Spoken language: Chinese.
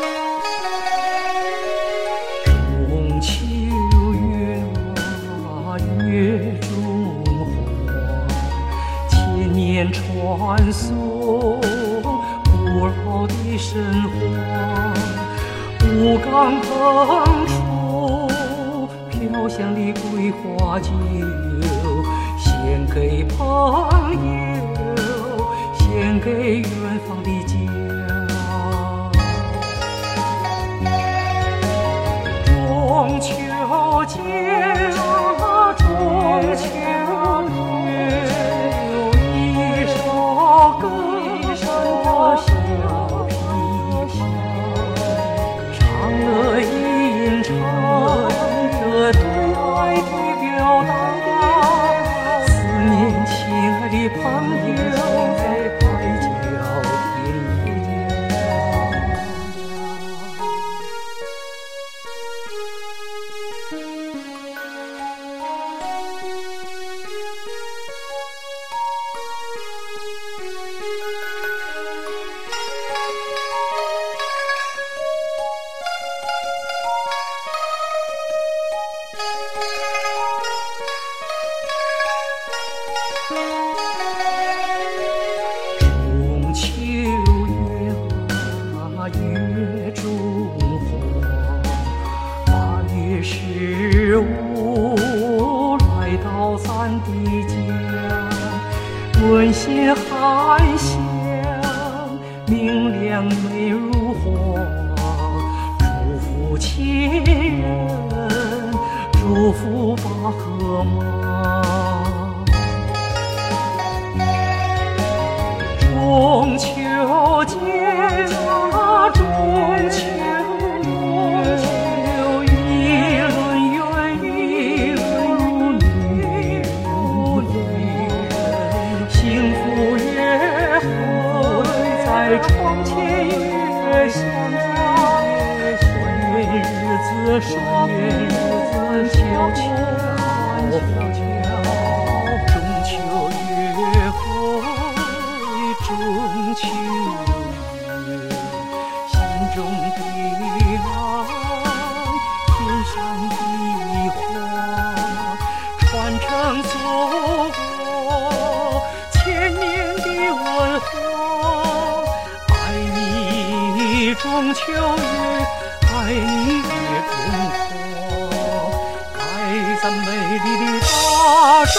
中月中花，千年传颂古老的神话。武冈烹出飘香的桂花酒，献给朋友，十五来到咱的家，温馨含香，明亮美如画，祝福亲人，祝福爸和妈。中秋在窗前月相加，团圆日子双月悄悄悄悄，中秋约会。中秋月，心中的爱，天上的花，传承祖中秋月，爱你也中花，爱咱美丽的大中